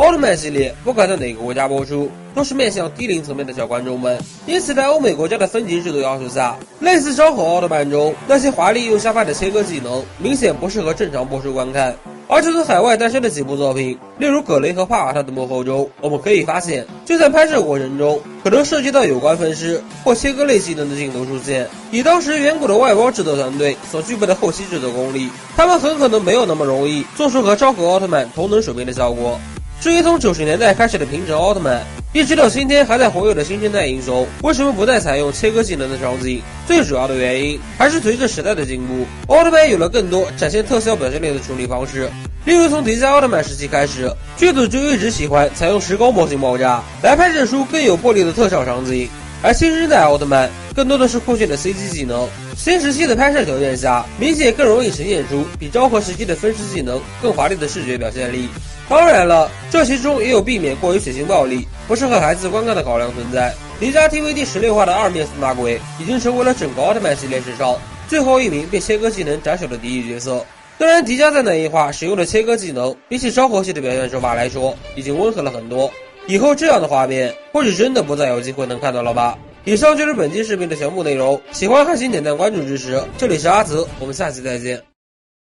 奥特曼系列不管在哪个国家播出，都是面向低龄层面的小观众们。因此，在欧美国家的分级制度要求下，类似《昭和奥特曼》中那些华丽又下饭的切割技能，明显不适合正常播出观看。而这次海外诞生的几部作品，例如《葛雷和帕瓦特的幕后》中，我们可以发现，就在拍摄过程中，可能涉及到有关分尸或切割类技能的镜头出现。以当时远古的外包制作团队所具备的后期制作功力，他们很可能没有那么容易做出和昭和奥特曼同等水平的效果。至于从九十年代开始的平成奥特曼，一直到今天还在活跃的新生代英雄，为什么不再采用切割技能的场景？最主要的原因还是随着时代的进步，奥特曼有了更多展现特效表现力的处理方式。例如从迪迦奥特曼时期开始，剧组就一直喜欢采用石膏模型爆炸来拍摄出更有魄力的特效场景。而新生代奥特曼更多的是酷炫的 CG 技能，新时期的拍摄条件下，明显更容易呈现出比昭和时期的分尸技能更华丽的视觉表现力。当然了，这其中也有避免过于血腥暴力、不适合孩子观看的考量存在。迪迦 TV 第十六话的二面四大鬼已经成为了整个奥特曼系列史上最后一名被切割技能斩首的敌意角色。虽然迪迦在那一话使用的切割技能比起昭和系的表现手法来说已经温和了很多，以后这样的画面或许真的不再有机会能看到了吧。以上就是本期视频的全部内容，喜欢还请点赞关注支持。这里是阿泽，我们下期再见。